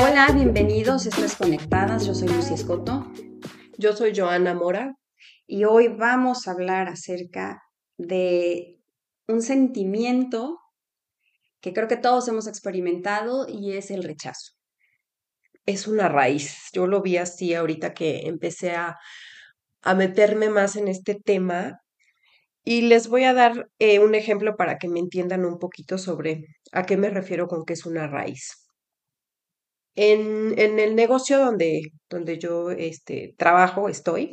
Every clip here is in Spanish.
Hola, bienvenidos, esto es Conectadas, yo soy Lucy Escoto. Yo soy Joana Mora. Y hoy vamos a hablar acerca de un sentimiento que creo que todos hemos experimentado y es el rechazo. Es una raíz. Yo lo vi así ahorita que empecé a, a meterme más en este tema. Y les voy a dar eh, un ejemplo para que me entiendan un poquito sobre a qué me refiero con que es una raíz. En, en el negocio donde, donde yo este, trabajo, estoy,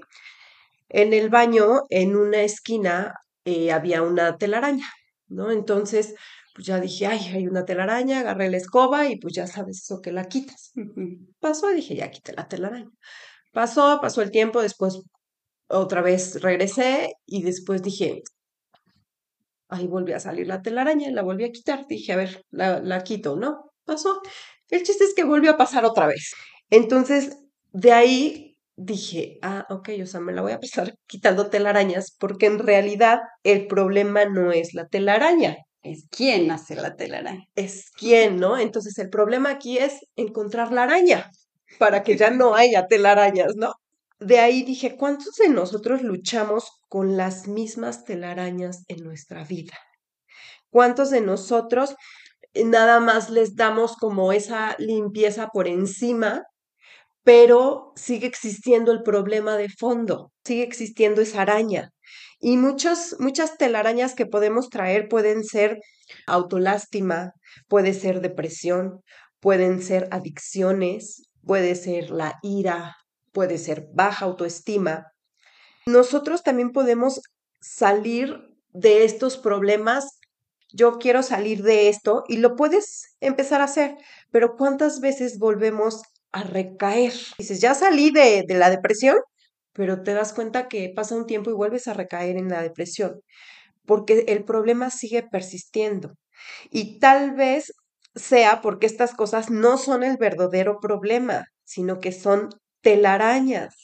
en el baño, en una esquina, eh, había una telaraña, ¿no? Entonces, pues ya dije, ay, hay una telaraña, agarré la escoba y pues ya sabes eso que la quitas. Pasó y dije, ya quité la telaraña. Pasó, pasó el tiempo, después otra vez regresé y después dije, ahí volví a salir la telaraña, la volví a quitar. Dije, a ver, la, la quito, ¿no? Pasó. El chiste es que volvió a pasar otra vez. Entonces, de ahí dije, ah, ok, o sea, me la voy a pasar quitando telarañas porque en realidad el problema no es la telaraña. Es quién hace la telaraña. Es quién, ¿no? Entonces el problema aquí es encontrar la araña para que ya no haya telarañas, ¿no? De ahí dije, ¿cuántos de nosotros luchamos con las mismas telarañas en nuestra vida? ¿Cuántos de nosotros nada más les damos como esa limpieza por encima, pero sigue existiendo el problema de fondo, sigue existiendo esa araña. Y muchos, muchas telarañas que podemos traer pueden ser autolástima, puede ser depresión, pueden ser adicciones, puede ser la ira, puede ser baja autoestima. Nosotros también podemos salir de estos problemas yo quiero salir de esto y lo puedes empezar a hacer, pero ¿cuántas veces volvemos a recaer? Dices, ya salí de, de la depresión, pero te das cuenta que pasa un tiempo y vuelves a recaer en la depresión, porque el problema sigue persistiendo. Y tal vez sea porque estas cosas no son el verdadero problema, sino que son telarañas.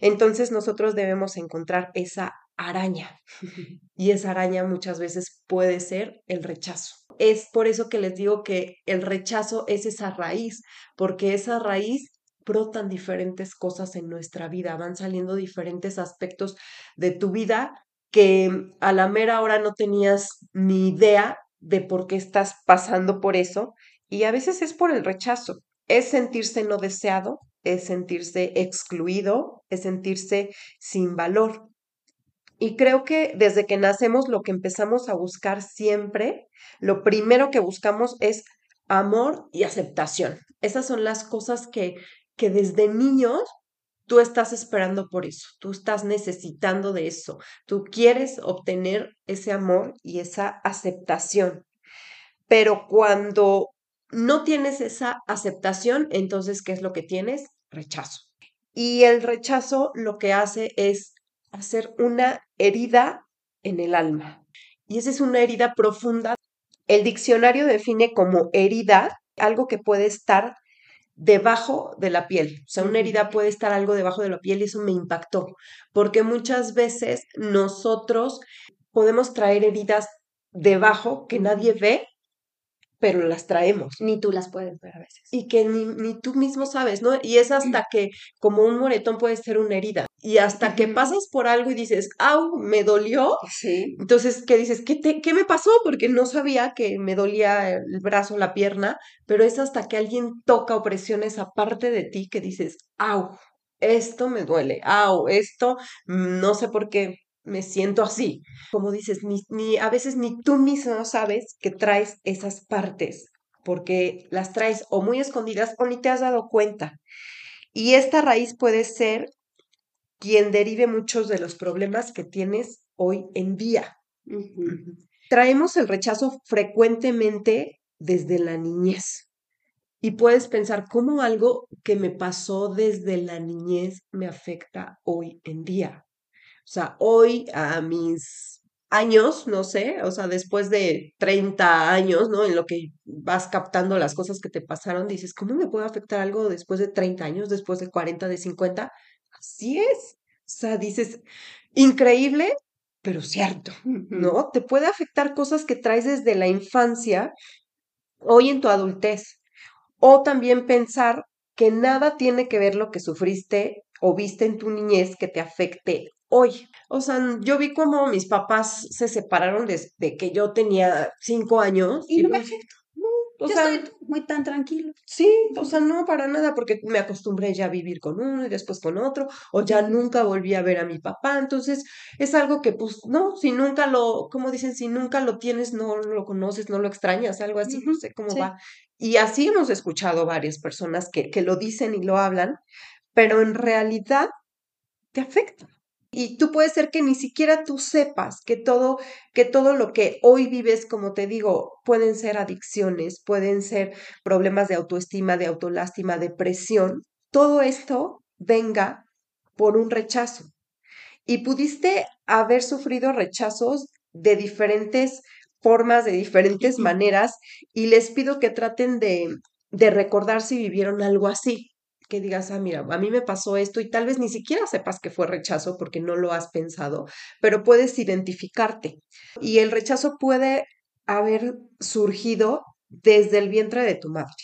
Entonces nosotros debemos encontrar esa araña. Y esa araña muchas veces puede ser el rechazo. Es por eso que les digo que el rechazo es esa raíz, porque esa raíz brotan diferentes cosas en nuestra vida, van saliendo diferentes aspectos de tu vida que a la mera hora no tenías ni idea de por qué estás pasando por eso y a veces es por el rechazo, es sentirse no deseado, es sentirse excluido, es sentirse sin valor. Y creo que desde que nacemos lo que empezamos a buscar siempre, lo primero que buscamos es amor y aceptación. Esas son las cosas que, que desde niños tú estás esperando por eso, tú estás necesitando de eso, tú quieres obtener ese amor y esa aceptación. Pero cuando no tienes esa aceptación, entonces, ¿qué es lo que tienes? Rechazo. Y el rechazo lo que hace es hacer una herida en el alma. Y esa es una herida profunda. El diccionario define como herida algo que puede estar debajo de la piel. O sea, una herida puede estar algo debajo de la piel y eso me impactó, porque muchas veces nosotros podemos traer heridas debajo que nadie ve pero las traemos. Ni tú las puedes ver a veces. Y que ni, ni tú mismo sabes, ¿no? Y es hasta que, como un moretón puede ser una herida. Y hasta que pasas por algo y dices, au, me dolió. Sí. Entonces, ¿qué dices? ¿Qué, te, ¿Qué me pasó? Porque no sabía que me dolía el brazo, la pierna, pero es hasta que alguien toca o presiona esa parte de ti que dices, au, esto me duele, au, esto mm, no sé por qué me siento así. Como dices, ni, ni, a veces ni tú mismo sabes que traes esas partes, porque las traes o muy escondidas o ni te has dado cuenta. Y esta raíz puede ser quien derive muchos de los problemas que tienes hoy en día. Traemos el rechazo frecuentemente desde la niñez. Y puedes pensar cómo algo que me pasó desde la niñez me afecta hoy en día. O sea, hoy a mis años, no sé, o sea, después de 30 años, ¿no? En lo que vas captando las cosas que te pasaron, dices, ¿cómo me puede afectar algo después de 30 años, después de 40, de 50? así es. O sea, dices, increíble, pero cierto, ¿no? Te puede afectar cosas que traes desde la infancia, hoy en tu adultez. O también pensar que nada tiene que ver lo que sufriste o viste en tu niñez que te afecte hoy. O sea, yo vi como mis papás se separaron desde que yo tenía cinco años. Y, no me afecta. o sea, estoy muy tan tranquilo. Sí, o sea, no para nada, porque me acostumbré ya a vivir con uno y después con otro, o ya nunca volví a ver a mi papá. Entonces, es algo que, pues, no, si nunca lo, como dicen, si nunca lo tienes, no lo conoces, no lo extrañas, algo así, no sé cómo va. Y así hemos escuchado varias personas que, que lo dicen y lo hablan, pero en realidad te afecta. Y tú puede ser que ni siquiera tú sepas que todo, que todo lo que hoy vives, como te digo, pueden ser adicciones, pueden ser problemas de autoestima, de autolástima, depresión. Todo esto venga por un rechazo. Y pudiste haber sufrido rechazos de diferentes formas, de diferentes maneras, y les pido que traten de, de recordar si vivieron algo así que digas, ah, mira, a mí me pasó esto y tal vez ni siquiera sepas que fue rechazo porque no lo has pensado, pero puedes identificarte. Y el rechazo puede haber surgido desde el vientre de tu madre,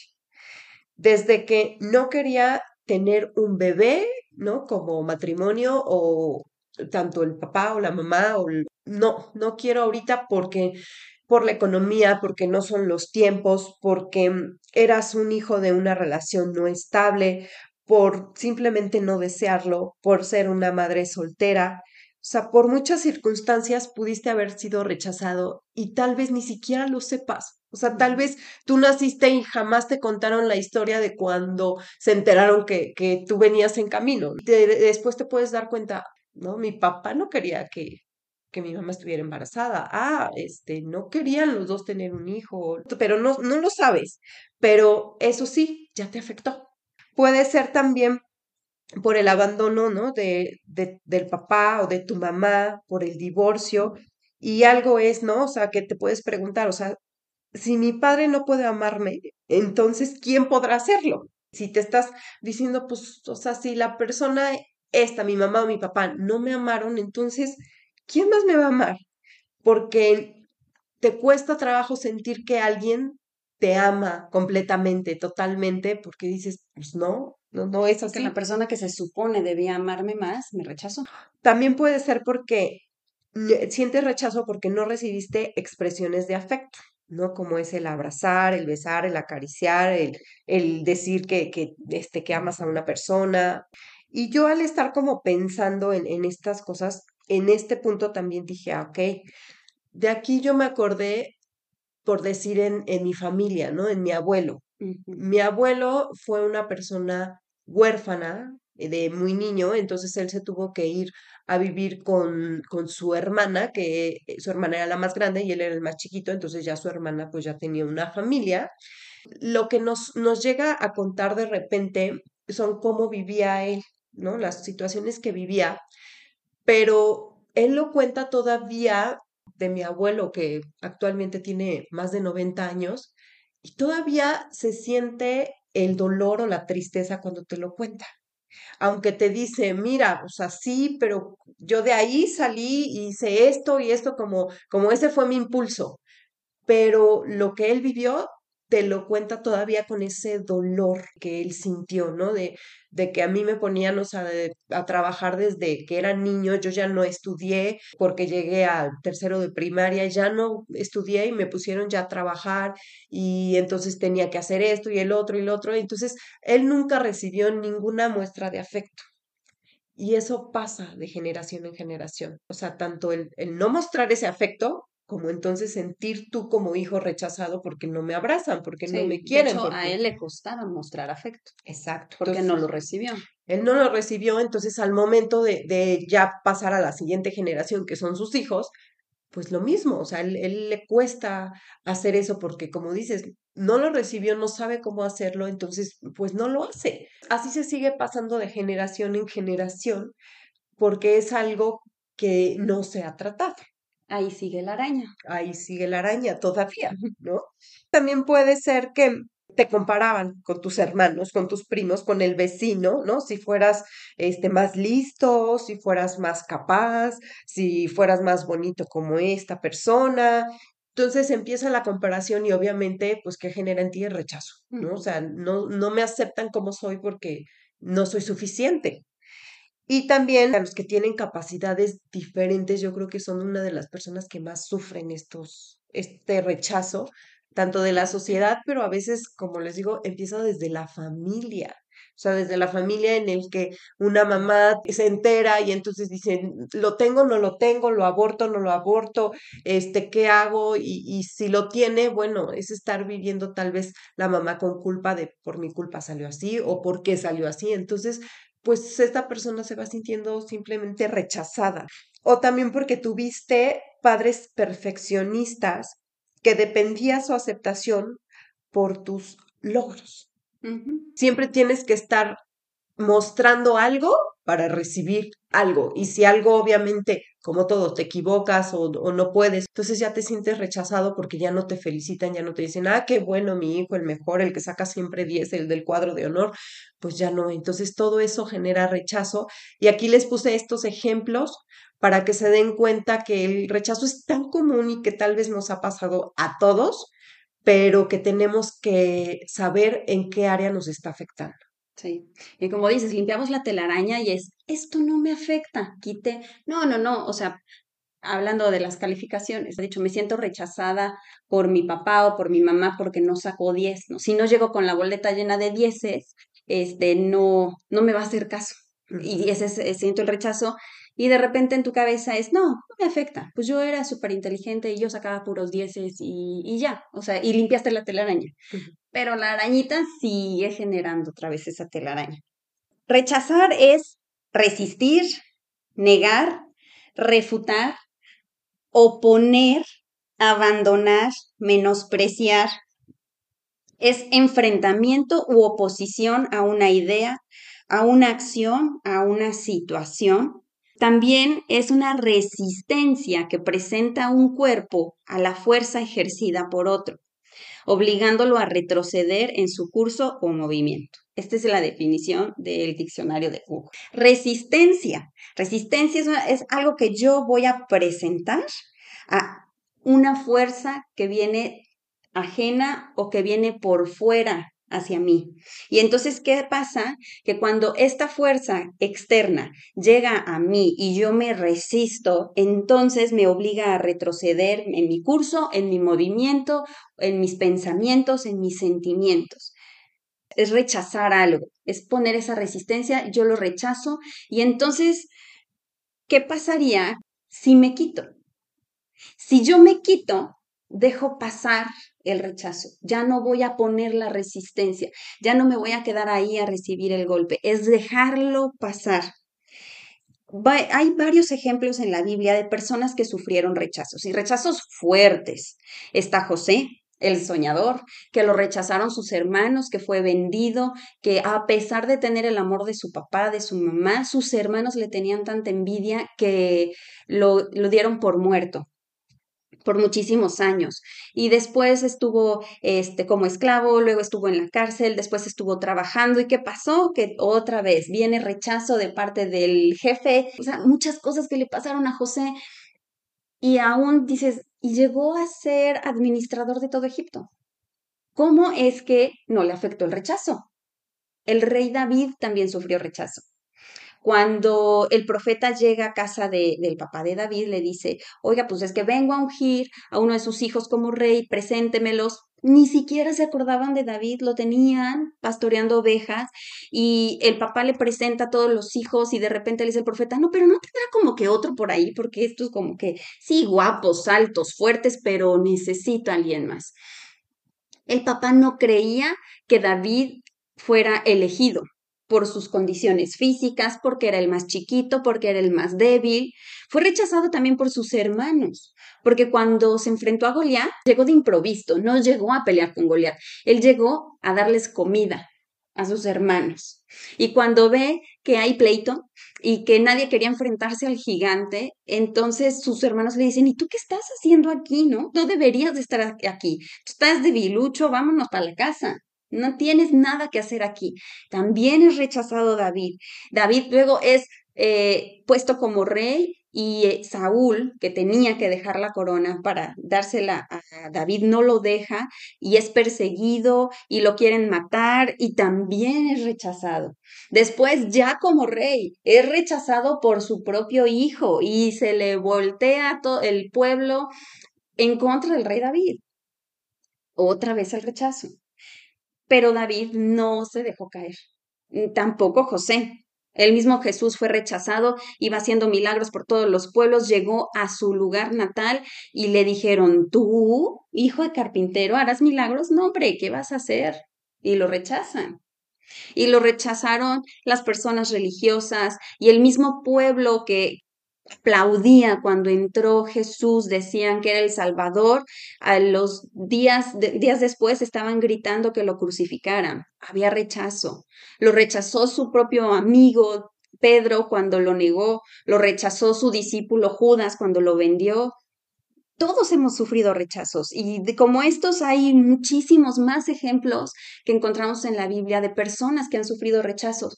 desde que no quería tener un bebé, ¿no? Como matrimonio o tanto el papá o la mamá o no, no quiero ahorita porque por la economía, porque no son los tiempos, porque eras un hijo de una relación no estable, por simplemente no desearlo, por ser una madre soltera. O sea, por muchas circunstancias pudiste haber sido rechazado y tal vez ni siquiera lo sepas. O sea, tal vez tú naciste y jamás te contaron la historia de cuando se enteraron que, que tú venías en camino. después te puedes dar cuenta, no, mi papá no quería que, que mi mamá estuviera embarazada. Ah, este, no querían los dos tener un hijo, pero no, no lo sabes. Pero eso sí, ya te afectó. Puede ser también por el abandono, ¿no? De, de, del papá o de tu mamá, por el divorcio. Y algo es, ¿no? O sea, que te puedes preguntar, o sea, si mi padre no puede amarme, entonces, ¿quién podrá hacerlo? Si te estás diciendo, pues, o sea, si la persona esta, mi mamá o mi papá, no me amaron, entonces, ¿quién más me va a amar? Porque te cuesta trabajo sentir que alguien te ama completamente, totalmente, porque dices, pues no, no, no es así. Que la persona que se supone debía amarme más me rechazó. También puede ser porque sientes rechazo porque no recibiste expresiones de afecto, ¿no? Como es el abrazar, el besar, el acariciar, el, el decir que, que, este, que amas a una persona. Y yo al estar como pensando en, en estas cosas, en este punto también dije, ah, ok, de aquí yo me acordé, por decir, en, en mi familia, ¿no? En mi abuelo. Mi abuelo fue una persona huérfana eh, de muy niño, entonces él se tuvo que ir a vivir con, con su hermana, que eh, su hermana era la más grande y él era el más chiquito, entonces ya su hermana pues ya tenía una familia. Lo que nos, nos llega a contar de repente son cómo vivía él, ¿no? Las situaciones que vivía pero él lo cuenta todavía de mi abuelo, que actualmente tiene más de 90 años, y todavía se siente el dolor o la tristeza cuando te lo cuenta. Aunque te dice, mira, pues así, pero yo de ahí salí y hice esto y esto como, como ese fue mi impulso. Pero lo que él vivió te lo cuenta todavía con ese dolor que él sintió, ¿no? De, de que a mí me ponían, o a trabajar desde que era niño, yo ya no estudié porque llegué al tercero de primaria, ya no estudié y me pusieron ya a trabajar y entonces tenía que hacer esto y el otro y el otro, entonces él nunca recibió ninguna muestra de afecto. Y eso pasa de generación en generación. O sea, tanto el, el no mostrar ese afecto como entonces sentir tú como hijo rechazado porque no me abrazan, porque no me quieren. A él le costaba mostrar afecto. Exacto. Porque no lo recibió. Él no lo recibió, entonces al momento de, de, ya pasar a la siguiente generación, que son sus hijos, pues lo mismo, o sea, él, él le cuesta hacer eso porque como dices, no lo recibió, no sabe cómo hacerlo, entonces pues no lo hace. Así se sigue pasando de generación en generación porque es algo que no se ha tratado. Ahí sigue la araña. Ahí sigue la araña todavía, ¿no? También puede ser que te comparaban con tus hermanos, con tus primos, con el vecino, ¿no? Si fueras este, más listo, si fueras más capaz, si fueras más bonito como esta persona. Entonces empieza la comparación y obviamente, pues, ¿qué genera en ti el rechazo? ¿no? O sea, no, no me aceptan como soy porque no soy suficiente. Y también a los que tienen capacidades diferentes, yo creo que son una de las personas que más sufren estos, este rechazo, tanto de la sociedad, pero a veces, como les digo, empieza desde la familia. O sea, desde la familia en el que una mamá se entera y entonces dicen, lo tengo, no lo tengo, lo aborto, no lo aborto, este, ¿qué hago? Y, y si lo tiene, bueno, es estar viviendo tal vez la mamá con culpa de por mi culpa salió así o por qué salió así. Entonces, pues esta persona se va sintiendo simplemente rechazada. O también porque tuviste padres perfeccionistas que dependía su aceptación por tus logros. Siempre tienes que estar mostrando algo para recibir algo. Y si algo, obviamente, como todo, te equivocas o, o, no puedes, entonces ya te sientes rechazado porque ya no te felicitan, ya no te dicen, ah, qué bueno, mi hijo, el mejor, el que saca siempre 10, el del cuadro de honor, pues ya no. Entonces todo eso genera rechazo. Y aquí les puse estos ejemplos para que se den cuenta que el rechazo es tan común y que tal vez nos ha pasado a todos, pero que tenemos que saber en qué área nos está afectando. Sí, y como dices, limpiamos la telaraña y es, esto no me afecta, quite, no, no, no, o sea, hablando de las calificaciones, he dicho, me siento rechazada por mi papá o por mi mamá porque no sacó 10, ¿no? Si no llego con la boleta llena de dieces, este, no, no me va a hacer caso. Y ese, ese siento el rechazo y de repente en tu cabeza es, no, no me afecta, pues yo era súper inteligente y yo sacaba puros dieces y, y, ya, o sea, y limpiaste la telaraña. Pero la arañita sigue generando otra vez esa telaraña. Rechazar es resistir, negar, refutar, oponer, abandonar, menospreciar. Es enfrentamiento u oposición a una idea, a una acción, a una situación también es una resistencia que presenta un cuerpo a la fuerza ejercida por otro, obligándolo a retroceder en su curso o movimiento. Esta es la definición del diccionario de Google. Resistencia. Resistencia es, es algo que yo voy a presentar a una fuerza que viene ajena o que viene por fuera hacia mí. Y entonces, ¿qué pasa? Que cuando esta fuerza externa llega a mí y yo me resisto, entonces me obliga a retroceder en mi curso, en mi movimiento, en mis pensamientos, en mis sentimientos. Es rechazar algo, es poner esa resistencia, yo lo rechazo y entonces, ¿qué pasaría si me quito? Si yo me quito, dejo pasar el rechazo, ya no voy a poner la resistencia, ya no me voy a quedar ahí a recibir el golpe, es dejarlo pasar. hay varios ejemplos en la Biblia de personas que sufrieron rechazos y rechazos fuertes. Está José, el soñador, que lo rechazaron sus hermanos, que fue vendido, que a pesar de tener el amor de su papá, de su mamá, sus hermanos le tenían tanta envidia que lo, lo dieron por muerto por muchísimos años y después estuvo este como esclavo, luego estuvo en la cárcel, después estuvo trabajando y qué pasó? Que otra vez viene rechazo de parte del jefe, o sea, muchas cosas que le pasaron a José y aún dices, y llegó a ser administrador de todo Egipto. ¿Cómo es que no le afectó el rechazo? El rey David también sufrió rechazo. Cuando el profeta llega a casa de, del papá de David, le dice, oiga, pues es que vengo a ungir a uno de sus hijos como rey, preséntemelos. Ni siquiera se acordaban de David, lo tenían pastoreando ovejas y el papá le presenta a todos los hijos y de repente le dice el profeta, no, pero no tendrá como que otro por ahí, porque estos como que, sí, guapos, altos, fuertes, pero necesito a alguien más. El papá no creía que David fuera elegido por sus condiciones físicas, porque era el más chiquito, porque era el más débil. Fue rechazado también por sus hermanos, porque cuando se enfrentó a Goliat, llegó de improviso, no llegó a pelear con Goliat, él llegó a darles comida a sus hermanos. Y cuando ve que hay pleito y que nadie quería enfrentarse al gigante, entonces sus hermanos le dicen, ¿y tú qué estás haciendo aquí, no? No deberías de estar aquí. Tú estás debilucho, vámonos para la casa. No tienes nada que hacer aquí. También es rechazado David. David luego es eh, puesto como rey y eh, Saúl, que tenía que dejar la corona para dársela a David, no lo deja y es perseguido y lo quieren matar y también es rechazado. Después, ya como rey, es rechazado por su propio hijo y se le voltea todo el pueblo en contra del rey David. Otra vez el rechazo. Pero David no se dejó caer. Tampoco José. El mismo Jesús fue rechazado, iba haciendo milagros por todos los pueblos, llegó a su lugar natal y le dijeron, tú, hijo de carpintero, harás milagros. No, hombre, ¿qué vas a hacer? Y lo rechazan. Y lo rechazaron las personas religiosas y el mismo pueblo que, aplaudía cuando entró Jesús, decían que era el Salvador, a los días, días después estaban gritando que lo crucificaran. Había rechazo. Lo rechazó su propio amigo Pedro cuando lo negó, lo rechazó su discípulo Judas cuando lo vendió. Todos hemos sufrido rechazos y como estos hay muchísimos más ejemplos que encontramos en la Biblia de personas que han sufrido rechazos.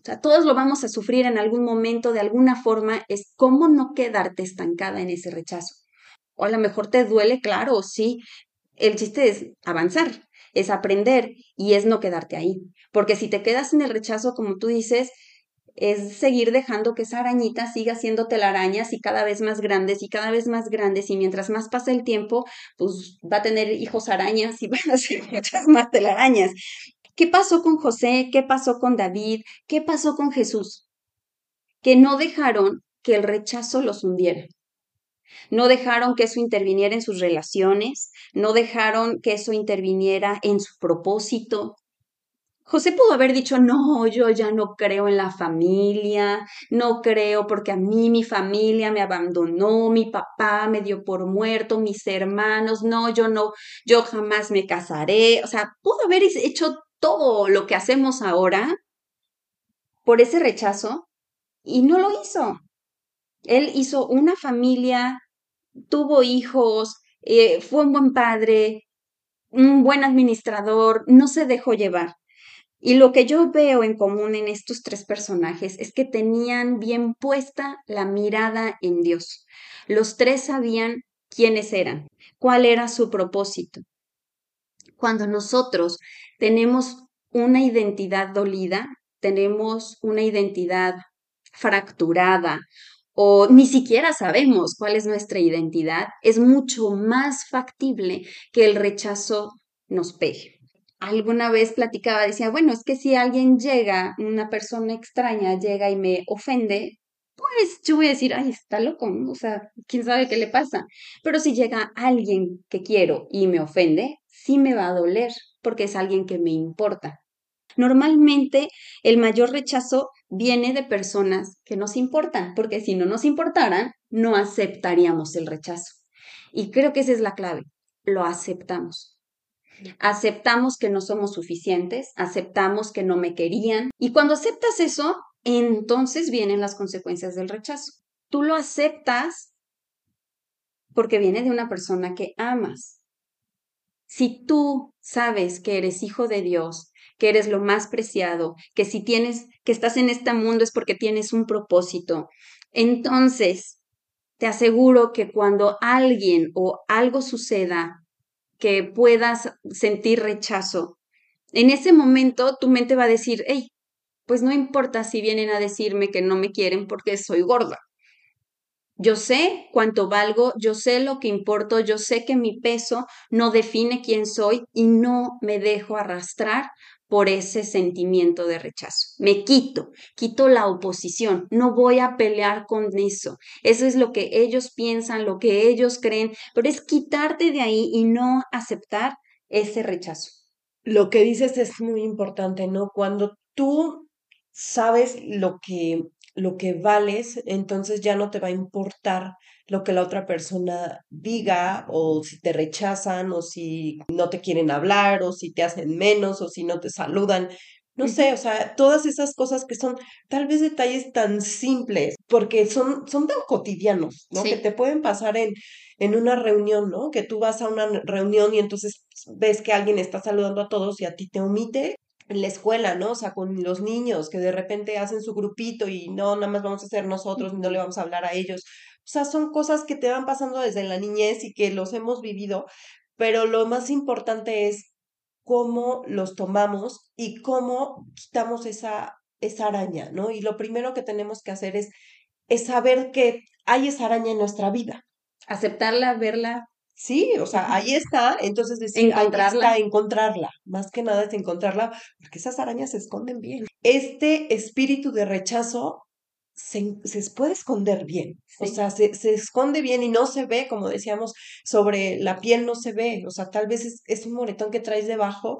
O sea, todos lo vamos a sufrir en algún momento, de alguna forma, es cómo no quedarte estancada en ese rechazo. O a lo mejor te duele, claro, sí. El chiste es avanzar, es aprender y es no quedarte ahí. Porque si te quedas en el rechazo, como tú dices, es seguir dejando que esa arañita siga siendo telarañas y cada vez más grandes y cada vez más grandes y mientras más pasa el tiempo, pues va a tener hijos arañas y van a ser muchas más telarañas. ¿Qué pasó con José? ¿Qué pasó con David? ¿Qué pasó con Jesús? Que no dejaron que el rechazo los hundiera. No dejaron que eso interviniera en sus relaciones, no dejaron que eso interviniera en su propósito. José pudo haber dicho, no, yo ya no creo en la familia, no creo porque a mí mi familia me abandonó, mi papá me dio por muerto, mis hermanos, no, yo no, yo jamás me casaré. O sea, pudo haber hecho todo lo que hacemos ahora por ese rechazo y no lo hizo. Él hizo una familia, tuvo hijos, eh, fue un buen padre, un buen administrador, no se dejó llevar. Y lo que yo veo en común en estos tres personajes es que tenían bien puesta la mirada en Dios. Los tres sabían quiénes eran, cuál era su propósito. Cuando nosotros tenemos una identidad dolida, tenemos una identidad fracturada o ni siquiera sabemos cuál es nuestra identidad, es mucho más factible que el rechazo nos pegue. Alguna vez platicaba, decía, bueno, es que si alguien llega, una persona extraña llega y me ofende, pues yo voy a decir, ay, está loco, o sea, quién sabe qué le pasa. Pero si llega alguien que quiero y me ofende, sí me va a doler, porque es alguien que me importa. Normalmente el mayor rechazo viene de personas que nos importan, porque si no nos importaran, no aceptaríamos el rechazo. Y creo que esa es la clave, lo aceptamos. Aceptamos que no somos suficientes, aceptamos que no me querían. Y cuando aceptas eso, entonces vienen las consecuencias del rechazo. Tú lo aceptas porque viene de una persona que amas. Si tú sabes que eres hijo de Dios, que eres lo más preciado, que si tienes, que estás en este mundo es porque tienes un propósito, entonces te aseguro que cuando alguien o algo suceda que puedas sentir rechazo, en ese momento tu mente va a decir, hey, pues no importa si vienen a decirme que no me quieren porque soy gorda. Yo sé cuánto valgo, yo sé lo que importo, yo sé que mi peso no define quién soy y no me dejo arrastrar por ese sentimiento de rechazo. Me quito, quito la oposición, no voy a pelear con eso. Eso es lo que ellos piensan, lo que ellos creen, pero es quitarte de ahí y no aceptar ese rechazo. Lo que dices es muy importante, ¿no? Cuando tú sabes lo que lo que vales, entonces ya no te va a importar lo que la otra persona diga o si te rechazan o si no te quieren hablar o si te hacen menos o si no te saludan. No sé, o sea, todas esas cosas que son tal vez detalles tan simples, porque son, son tan cotidianos, ¿no? Que te pueden pasar en, en una reunión, ¿no? Que tú vas a una reunión y entonces ves que alguien está saludando a todos y a ti te omite en la escuela, ¿no? O sea, con los niños que de repente hacen su grupito y no, nada más vamos a ser nosotros, no le vamos a hablar a ellos. O sea, son cosas que te van pasando desde la niñez y que los hemos vivido, pero lo más importante es cómo los tomamos y cómo quitamos esa, esa araña, ¿no? Y lo primero que tenemos que hacer es, es saber que hay esa araña en nuestra vida. Aceptarla, verla, Sí, o sea, ahí está, entonces decir, encontrarla. encontrarla, más que nada es encontrarla, porque esas arañas se esconden bien. Este espíritu de rechazo se, se puede esconder bien, o sea, se, se, esconde bien y no se ve, como decíamos, sobre la piel no se ve, o sea, tal vez es, es un moretón que traes debajo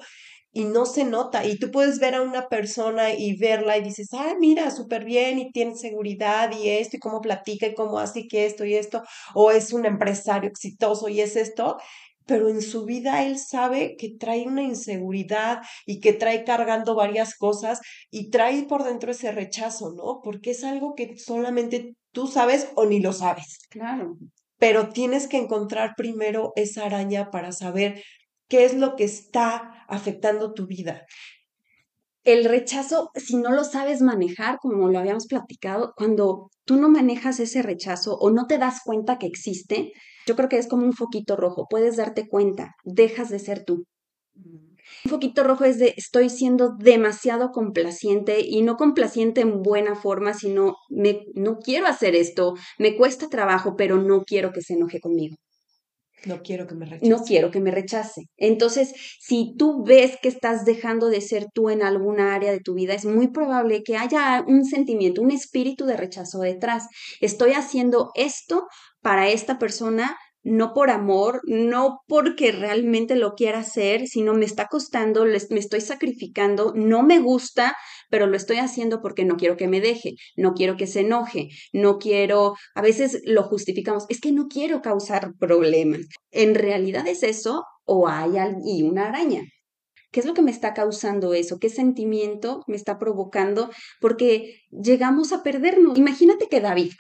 y no se nota. Y tú puedes ver a una persona y verla y dices, ah, mira, súper bien y tiene seguridad y esto y cómo platica y cómo hace que esto y esto, o es un empresario exitoso y es esto, pero en su vida él sabe que trae una inseguridad y que trae cargando varias cosas y trae por dentro ese rechazo, ¿no? Porque es algo que solamente tú sabes o ni lo sabes. Claro. Pero tienes que encontrar primero esa araña para saber qué es lo que está afectando tu vida. El rechazo, si no lo sabes manejar, como lo habíamos platicado, cuando tú no manejas ese rechazo o no te das cuenta que existe, yo creo que es como un foquito rojo, puedes darte cuenta, dejas de ser tú. Un foquito rojo es de estoy siendo demasiado complaciente y no complaciente en buena forma, sino me, no quiero hacer esto, me cuesta trabajo, pero no quiero que se enoje conmigo. No quiero que me rechace. No quiero que me rechace. Entonces, si tú ves que estás dejando de ser tú en alguna área de tu vida, es muy probable que haya un sentimiento, un espíritu de rechazo detrás. Estoy haciendo esto para esta persona no por amor, no porque realmente lo quiera hacer, sino me está costando, me estoy sacrificando, no me gusta, pero lo estoy haciendo porque no quiero que me deje, no quiero que se enoje, no quiero, a veces lo justificamos, es que no quiero causar problemas. En realidad es eso o hay y una araña. ¿Qué es lo que me está causando eso? ¿Qué sentimiento me está provocando? Porque llegamos a perdernos. Imagínate que David,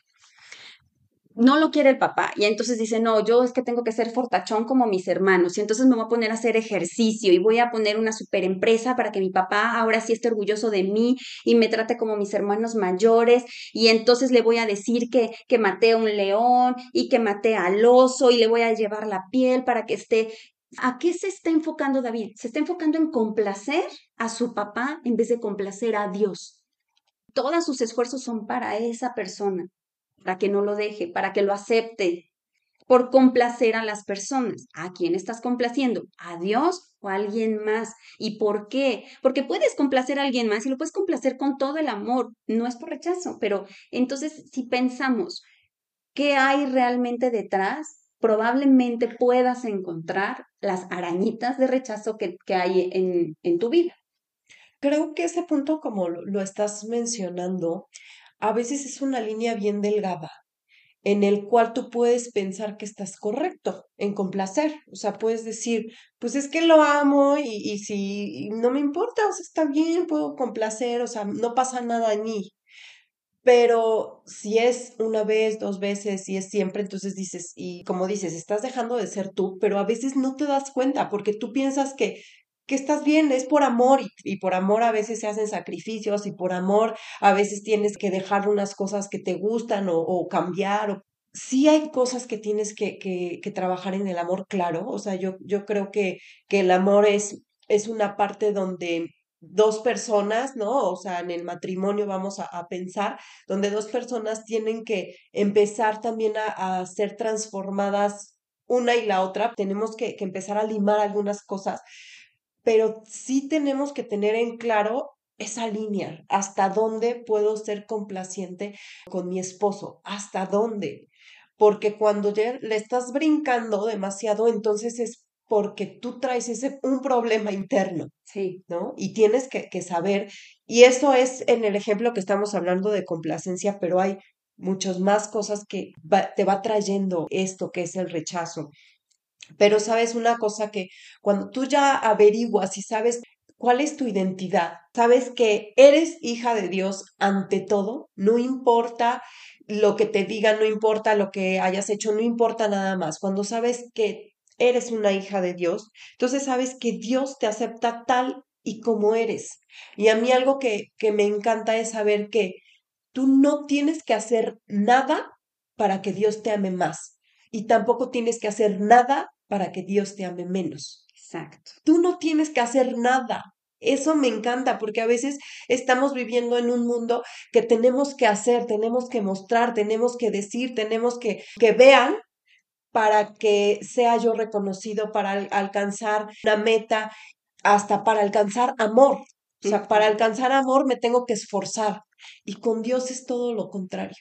no lo quiere el papá. Y entonces dice, no, yo es que tengo que ser fortachón como mis hermanos. Y entonces me voy a poner a hacer ejercicio y voy a poner una super empresa para que mi papá ahora sí esté orgulloso de mí y me trate como mis hermanos mayores. Y entonces le voy a decir que, que maté a un león y que maté al oso y le voy a llevar la piel para que esté... ¿A qué se está enfocando David? Se está enfocando en complacer a su papá en vez de complacer a Dios. Todos sus esfuerzos son para esa persona para que no lo deje, para que lo acepte, por complacer a las personas. ¿A quién estás complaciendo? ¿A Dios o a alguien más? ¿Y por qué? Porque puedes complacer a alguien más y lo puedes complacer con todo el amor, no es por rechazo, pero entonces si pensamos qué hay realmente detrás, probablemente puedas encontrar las arañitas de rechazo que, hay en, tu vida. Creo que ese punto, como lo estás mencionando, a veces es una línea bien delgada en el cual tú puedes pensar que estás correcto en complacer. O sea, puedes decir, pues es que lo amo y, si no me importa, o sea, está bien, puedo complacer, o sea, no pasa nada en mí. Pero si es una vez, dos veces, si es siempre, entonces dices, y como dices, estás dejando de ser tú, pero a veces no te das cuenta porque tú piensas que que estás bien, es por amor y, por amor a veces se hacen sacrificios y por amor a veces tienes que dejar unas cosas que te gustan o, cambiar. O, sí hay cosas que tienes que, que, trabajar en el amor, claro. O sea, yo, yo creo que, que el amor es, es una parte donde dos personas, ¿no? O sea, en el matrimonio vamos a, pensar, donde dos personas tienen que empezar también a, a ser transformadas una y la otra. Tenemos que, que empezar a limar algunas cosas pero sí tenemos que tener en claro esa línea, hasta dónde puedo ser complaciente con mi esposo, hasta dónde, porque cuando ya le estás brincando demasiado, entonces es porque tú traes ese, un problema interno, sí. ¿no? Y tienes que, que saber, y eso es en el ejemplo que estamos hablando de complacencia, pero hay muchas más cosas que te va trayendo esto que es el rechazo. Pero sabes una cosa que cuando tú ya averiguas y sabes cuál es tu identidad. Sabes que eres hija de Dios ante todo, no importa lo que te digan, no importa lo que hayas hecho, no importa nada más. Cuando sabes que eres una hija de Dios, entonces sabes que Dios te acepta tal y como eres. Y a mí algo que, que me encanta es saber que tú no tienes que hacer nada para que Dios te ame más. Y tampoco tienes que hacer nada para que Dios te ame menos. Exacto. Tú no tienes que hacer nada. Eso me encanta porque a veces estamos viviendo en un mundo que tenemos que hacer, tenemos que mostrar, tenemos que decir, tenemos que que vean para que sea yo reconocido, para alcanzar una meta, hasta para alcanzar amor. O sea, para alcanzar amor me tengo que esforzar. Y con Dios es todo lo contrario.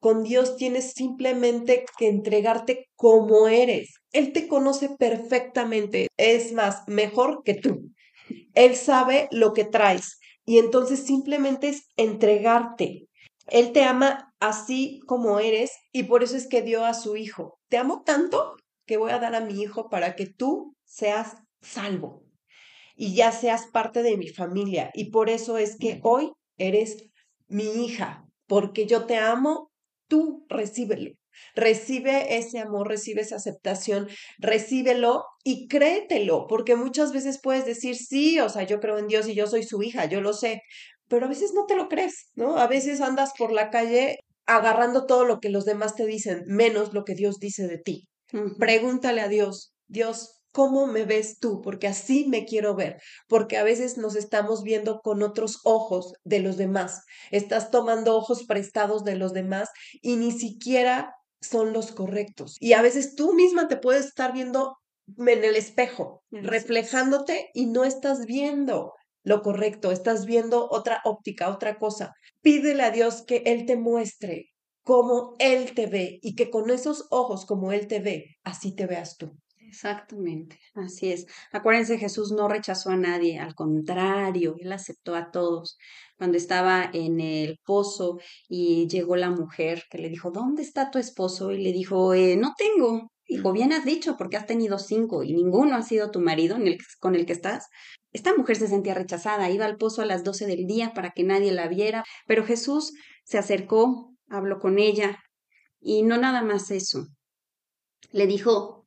Con Dios tienes simplemente que entregarte como eres. Él te conoce perfectamente. Es más, mejor que tú. Él sabe lo que traes. Y entonces simplemente es entregarte. Él te ama así como eres y por eso es que dio a su hijo. Te amo tanto que voy a dar a mi hijo para que tú seas salvo y ya seas parte de mi familia. Y por eso es que hoy eres mi hija, porque yo te amo, tú recíbelo. Recibe ese amor, recibe esa aceptación, recíbelo y créetelo, porque muchas veces puedes decir, sí, o sea, yo creo en Dios y yo soy su hija, yo lo sé, pero a veces no te lo crees, ¿no? A veces andas por la calle agarrando todo lo que los demás te dicen, menos lo que Dios dice de ti. Pregúntale a Dios, Dios, ¿cómo me ves tú? Porque así me quiero ver, porque a veces nos estamos viendo con otros ojos de los demás. Estás tomando ojos prestados de los demás y ni siquiera son los correctos. Y a veces tú misma te puedes estar viendo en el espejo, reflejándote y no estás viendo lo correcto, estás viendo otra óptica, otra cosa. Pídele a Dios que Él te muestre cómo Él te ve y que con esos ojos como Él te ve, así te veas tú. Exactamente, así es. Acuérdense, Jesús no rechazó a nadie, al contrario, él aceptó a todos. Cuando estaba en el pozo y llegó la mujer que le dijo, ¿dónde está tu esposo? Y le dijo, eh, no tengo. Dijo, bien has dicho, porque has tenido cinco y ninguno ha sido tu marido con el que estás. Esta mujer se sentía rechazada, iba al pozo a las doce del día para que nadie la viera, pero Jesús se acercó, habló con ella y no nada más eso. Le dijo,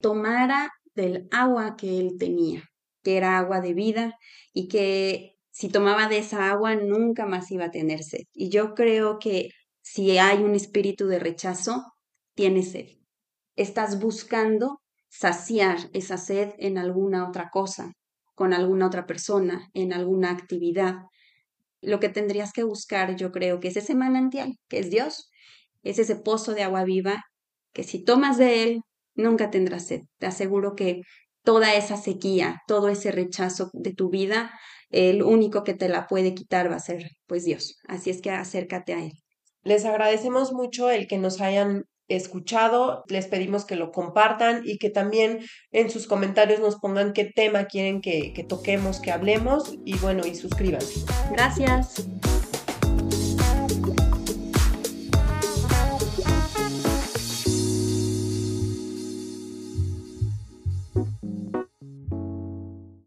tomara del agua que él tenía, que era agua de vida y que si tomaba de esa agua nunca más iba a tener sed. Y yo creo que si hay un espíritu de rechazo, tiene sed. Estás buscando saciar esa sed en alguna otra cosa, con alguna otra persona, en alguna actividad. Lo que tendrías que buscar, yo creo que es ese manantial, que es Dios, es ese pozo de agua viva, que si tomas de él, nunca tendrás sed. Te aseguro que toda esa sequía, todo ese rechazo de tu vida, el único que te la puede quitar va a ser pues Dios. Así es que acércate a Él. Les agradecemos mucho el que nos hayan escuchado, les pedimos que lo compartan y que también en sus comentarios nos pongan qué tema quieren que, que toquemos, que hablemos y bueno, y suscríbanse. Gracias.